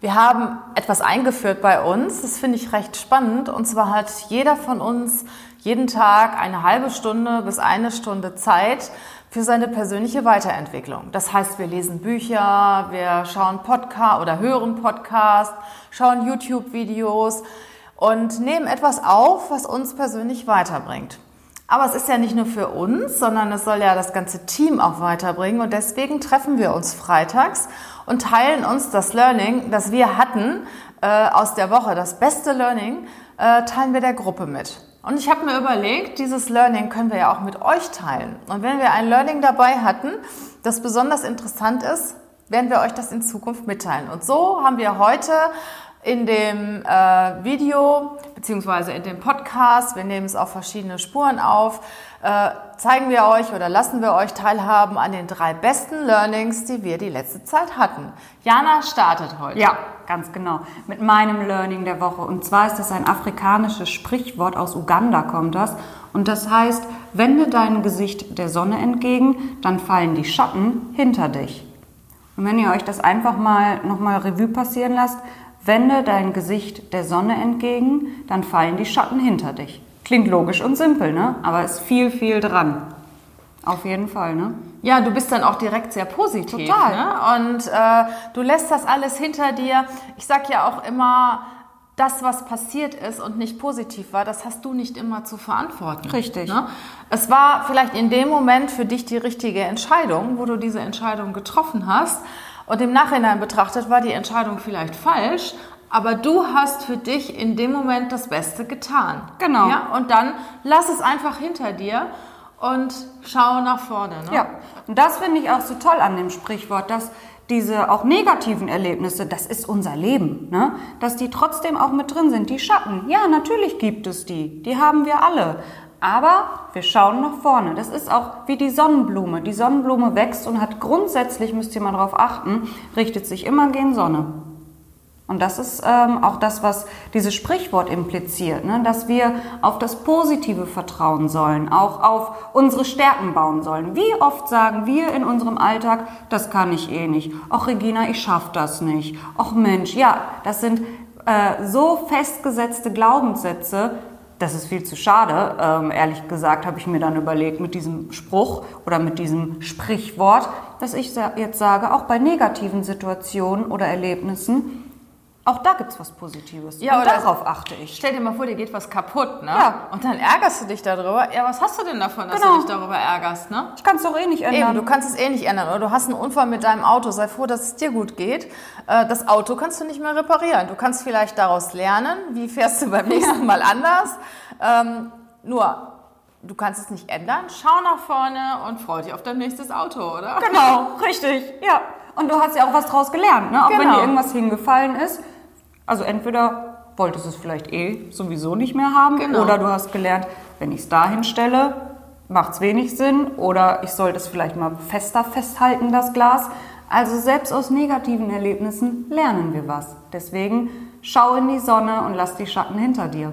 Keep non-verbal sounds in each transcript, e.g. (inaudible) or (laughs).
Wir haben etwas eingeführt bei uns, das finde ich recht spannend. Und zwar hat jeder von uns jeden Tag eine halbe Stunde bis eine Stunde Zeit für seine persönliche Weiterentwicklung. Das heißt, wir lesen Bücher, wir schauen Podcast oder hören Podcast, schauen YouTube-Videos und nehmen etwas auf, was uns persönlich weiterbringt. Aber es ist ja nicht nur für uns, sondern es soll ja das ganze Team auch weiterbringen. Und deswegen treffen wir uns freitags und teilen uns das Learning, das wir hatten äh, aus der Woche, das beste Learning, äh, teilen wir der Gruppe mit. Und ich habe mir überlegt, dieses Learning können wir ja auch mit euch teilen. Und wenn wir ein Learning dabei hatten, das besonders interessant ist, werden wir euch das in Zukunft mitteilen. Und so haben wir heute in dem äh, Video beziehungsweise in dem Podcast, wir nehmen es auf verschiedene Spuren auf, äh, zeigen wir euch oder lassen wir euch teilhaben an den drei besten Learnings, die wir die letzte Zeit hatten. Jana startet heute. Ja, ganz genau. Mit meinem Learning der Woche. Und zwar ist das ein afrikanisches Sprichwort aus Uganda kommt das. Und das heißt, wende dein Gesicht der Sonne entgegen, dann fallen die Schatten hinter dich. Und wenn ihr euch das einfach mal nochmal Revue passieren lasst, Wende dein Gesicht der Sonne entgegen, dann fallen die Schatten hinter dich. Klingt logisch und simpel, ne? Aber ist viel, viel dran. Auf jeden Fall, ne? Ja, du bist dann auch direkt sehr positiv. Total. Ne? Und äh, du lässt das alles hinter dir. Ich sag ja auch immer, das, was passiert ist und nicht positiv war, das hast du nicht immer zu verantworten. Richtig. Ne? Es war vielleicht in dem Moment für dich die richtige Entscheidung, wo du diese Entscheidung getroffen hast. Und im Nachhinein betrachtet war die Entscheidung vielleicht falsch, aber du hast für dich in dem Moment das Beste getan. Genau. Ja? Und dann lass es einfach hinter dir und schau nach vorne. Ne? Ja, und das finde ich auch so toll an dem Sprichwort, dass diese auch negativen Erlebnisse, das ist unser Leben, ne? dass die trotzdem auch mit drin sind. Die Schatten, ja, natürlich gibt es die, die haben wir alle. Aber wir schauen nach vorne. Das ist auch wie die Sonnenblume. Die Sonnenblume wächst und hat grundsätzlich, müsst ihr mal darauf achten, richtet sich immer gegen Sonne. Und das ist ähm, auch das, was dieses Sprichwort impliziert, ne? dass wir auf das Positive vertrauen sollen, auch auf unsere Stärken bauen sollen. Wie oft sagen wir in unserem Alltag, das kann ich eh nicht. Ach Regina, ich schaff das nicht. Ach Mensch, ja, das sind äh, so festgesetzte Glaubenssätze, das ist viel zu schade. Ähm, ehrlich gesagt habe ich mir dann überlegt mit diesem Spruch oder mit diesem Sprichwort, dass ich jetzt sage, auch bei negativen Situationen oder Erlebnissen, auch da gibt es was Positives. Ja, und darauf achte ich. Stell dir mal vor, dir geht was kaputt, ne? Ja. Und dann ärgerst du dich darüber. Ja, was hast du denn davon, dass Genau. du dich darüber ärgerst, ne? Ich kann es doch eh nicht ändern. Eben, du kannst es eh nicht ändern. Oder du hast einen Unfall mit deinem Auto. Sei froh, dass es dir gut geht. Äh, Das Auto kannst du nicht mehr reparieren. Du kannst vielleicht daraus lernen. Wie fährst du beim nächsten Mal anders? Ähm, nur, du kannst es nicht ändern. Schau nach vorne und freu dich auf dein nächstes Auto, oder? Genau, (laughs) richtig. Ja. Und du hast ja auch was draus gelernt, ne? Auch wenn Genau. dir irgendwas hingefallen ist. Also entweder wolltest du es vielleicht eh sowieso nicht mehr haben Genau. oder du hast gelernt, wenn ich es da hinstelle, macht es wenig Sinn oder ich sollte es vielleicht mal fester festhalten, das Glas. Also selbst aus negativen Erlebnissen lernen wir was. Deswegen schau in die Sonne und lass die Schatten hinter dir.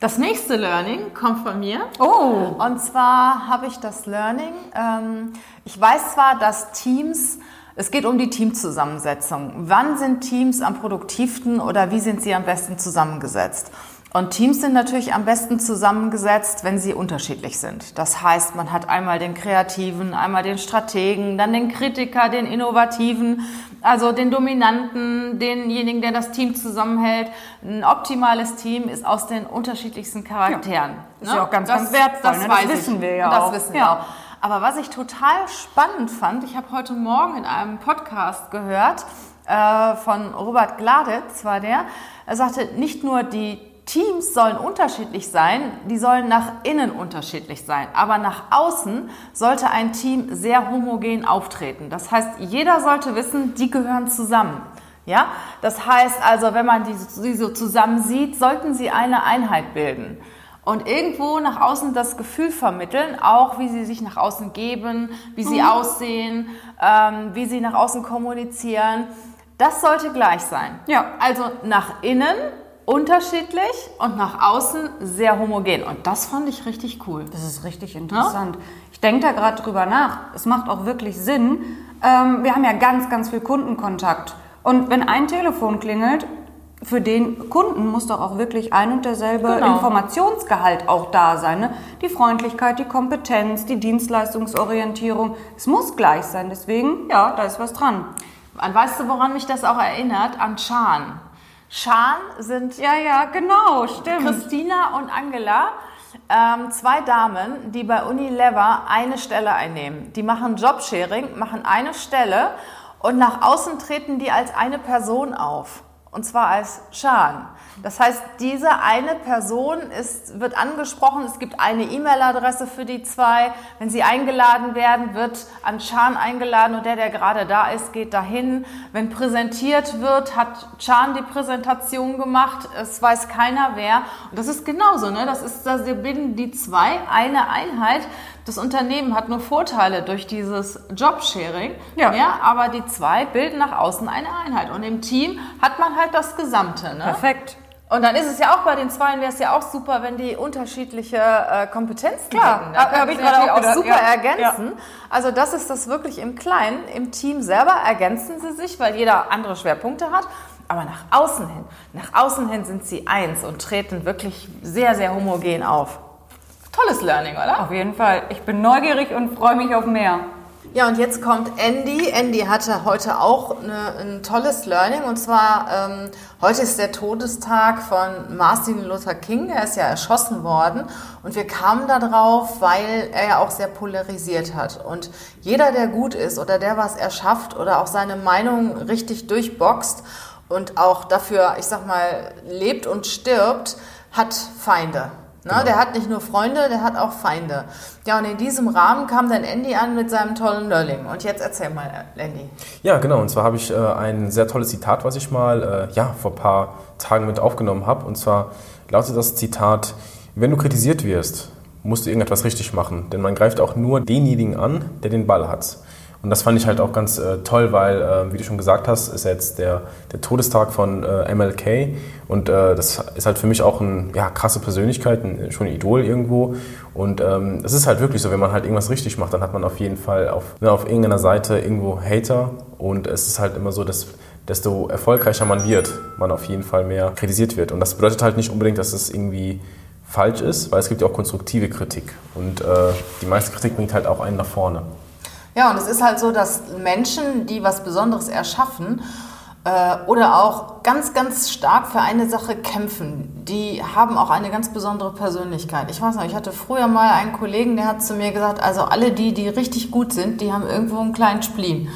Das nächste Learning kommt von mir. Oh, Und zwar habe ich das Learning. Ähm, ich weiß zwar, dass Teams, es geht um die Teamzusammensetzung. Wann sind Teams am produktivsten oder wie sind sie am besten zusammengesetzt? Und Teams sind natürlich am besten zusammengesetzt, wenn sie unterschiedlich sind. Das heißt, man hat einmal den Kreativen, einmal den Strategen, dann den Kritiker, den Innovativen, also den Dominanten, denjenigen, der das Team zusammenhält. Ein optimales Team ist aus den unterschiedlichsten Charakteren. Ist ja auch ganz, ganz wertvoll, Das, ne? Das wissen ich. wir ja das auch. wissen wir Ja. auch. Aber was ich total spannend fand, ich habe heute Morgen in einem Podcast gehört äh, von Robert Gladitz, war der, er sagte, nicht nur die Teams sollen unterschiedlich sein, die sollen nach innen unterschiedlich sein, aber nach außen sollte ein Team sehr homogen auftreten. Das heißt, jeder sollte wissen, die gehören zusammen. Ja, das heißt also, wenn man die, die so zusammen sieht, sollten sie eine Einheit bilden und irgendwo nach außen das Gefühl vermitteln, auch wie sie sich nach außen geben, wie sie mhm. aussehen, ähm, wie sie nach außen kommunizieren. Das sollte gleich sein. Ja. Also nach innen unterschiedlich und nach außen sehr homogen. Und das fand ich richtig cool. Das ist richtig interessant. Ja? Ich denke da gerade drüber nach. Es macht auch wirklich Sinn. Ähm, wir haben ja ganz, ganz viel Kundenkontakt. Und wenn ein Telefon klingelt, für den Kunden muss doch auch wirklich ein und derselbe genau. Informationsgehalt auch da sein. Ne? Die Freundlichkeit, die Kompetenz, die Dienstleistungsorientierung. Es muss gleich sein. Deswegen, ja, da ist was dran. Und weißt du, woran mich das auch erinnert? An Chan. Chan sind. Ja, ja, genau, stimmt. Christina und Angela. Ähm, zwei Damen, die bei Unilever eine Stelle einnehmen. Die machen Jobsharing, machen eine Stelle und nach außen treten die als eine Person auf und zwar als Schan. Das heißt, diese eine Person ist, wird angesprochen, es gibt eine E-Mail-Adresse für die zwei. Wenn sie eingeladen werden, wird an Chan eingeladen und der, der gerade da ist, geht dahin. Wenn präsentiert wird, hat Chan die Präsentation gemacht, es weiß keiner wer. Und das ist genauso, ne? das ist, da bilden die zwei eine Einheit. Das Unternehmen hat nur Vorteile durch dieses Jobsharing, ja. ja, aber die zwei bilden nach außen eine Einheit. Und im Team hat man halt das Gesamte. Ne? Perfekt. Und dann ist es ja auch bei den Zweien wäre es ja auch super, wenn die unterschiedliche äh, Kompetenzen Klar, hätten. Da habe ich gerade auch, auch super ja. ergänzen. Ja. Also das ist das wirklich im Kleinen. Im Team selber ergänzen sie sich, weil jeder andere Schwerpunkte hat. Aber nach außen hin, nach außen hin sind sie eins und treten wirklich sehr, sehr homogen auf. Tolles Learning, oder? Auf jeden Fall. Ich bin neugierig und freue mich auf mehr. Ja, und jetzt kommt Andy. Andy hatte heute auch eine, ein tolles Learning. Und zwar, ähm, heute ist der Todestag von Martin Luther King. Er ist ja erschossen worden. Und wir kamen da drauf, weil er ja auch sehr polarisiert hat. Und jeder, der gut ist oder der was erschafft oder auch seine Meinung richtig durchboxt und auch dafür, ich sag mal, lebt und stirbt, hat Feinde. Ne? Genau. Der hat nicht nur Freunde, der hat auch Feinde. Ja, und in diesem Rahmen kam dann Andy an mit seinem tollen Learning. Und jetzt erzähl mal, Andy. Ja, genau. Und zwar habe ich äh, ein sehr tolles Zitat, was ich mal äh, ja, vor ein paar Tagen mit aufgenommen habe. Und zwar lautet das Zitat, wenn du kritisiert wirst, musst du irgendetwas richtig machen. Denn man greift auch nur denjenigen an, der den Ball hat. Und das fand ich halt auch ganz äh, toll, weil, äh, wie du schon gesagt hast, ist jetzt der, der Todestag von äh, MLK und äh, das ist halt für mich auch eine ja, krasse Persönlichkeit, ein, schon ein Idol irgendwo. Und ähm, es ist halt wirklich so, wenn man halt irgendwas richtig macht, dann hat man auf jeden Fall auf, ne, auf irgendeiner Seite irgendwo Hater und es ist halt immer so, dass desto erfolgreicher man wird, man auf jeden Fall mehr kritisiert wird. Und das bedeutet halt nicht unbedingt, dass es irgendwie falsch ist, weil es gibt ja auch konstruktive Kritik und äh, die meiste Kritik bringt halt auch einen nach vorne. Ja, und es ist halt so, dass Menschen, die was Besonderes erschaffen äh, oder auch ganz, ganz stark für eine Sache kämpfen, die haben auch eine ganz besondere Persönlichkeit. Ich weiß noch, ich hatte früher mal einen Kollegen, der hat zu mir gesagt, also alle die, die richtig gut sind, die haben irgendwo einen kleinen Spleen.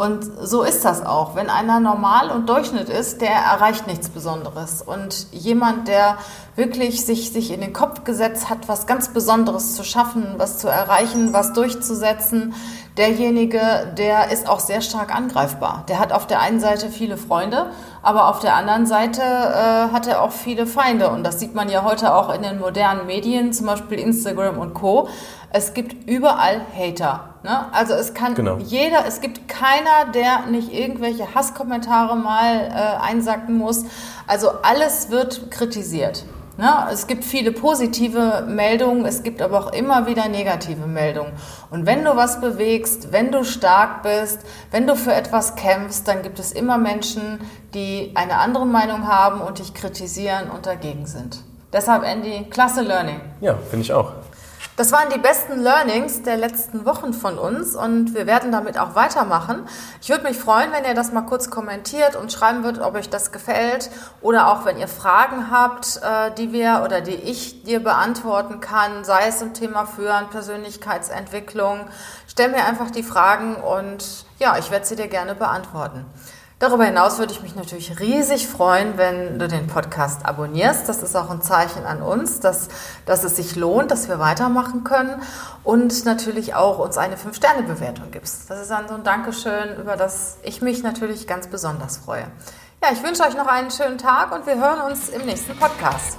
Und so ist das auch. Wenn einer normal und Durchschnitt ist, der erreicht nichts Besonderes. Und jemand, der wirklich sich, sich in den Kopf gesetzt hat, was ganz Besonderes zu schaffen, was zu erreichen, was durchzusetzen, derjenige, der ist auch sehr stark angreifbar. Der hat auf der einen Seite viele Freunde, aber auf der anderen Seite äh, hat er auch viele Feinde. Und das sieht man ja heute auch in den modernen Medien, zum Beispiel Instagram und Co. Es gibt überall Hater. Ne? Also es kann genau. jeder, es gibt keiner, der nicht irgendwelche Hasskommentare mal äh, einsacken muss. Also alles wird kritisiert. Ne? Es gibt viele positive Meldungen, es gibt aber auch immer wieder negative Meldungen. Und wenn du was bewegst, wenn du stark bist, wenn du für etwas kämpfst, dann gibt es immer Menschen, die eine andere Meinung haben und dich kritisieren und dagegen sind. Deshalb, Andy, klasse Learning. Ja, finde ich auch. Das waren die besten Learnings der letzten Wochen von uns und wir werden damit auch weitermachen. Ich würde mich freuen, wenn ihr das mal kurz kommentiert und schreiben würdet, ob euch das gefällt oder auch wenn ihr Fragen habt, äh, die wir oder die ich dir beantworten kann, sei es zum Thema Führen, Persönlichkeitsentwicklung. Stell mir einfach die Fragen und ja, ich werde sie dir gerne beantworten. Darüber hinaus würde ich mich natürlich riesig freuen, wenn du den Podcast abonnierst. Das ist auch ein Zeichen an uns, dass, dass es sich lohnt, dass wir weitermachen können und natürlich auch uns eine 5-Sterne-Bewertung gibst. Das ist dann so ein Dankeschön, über das ich mich natürlich ganz besonders freue. Ja, ich wünsche euch noch einen schönen Tag und wir hören uns im nächsten Podcast.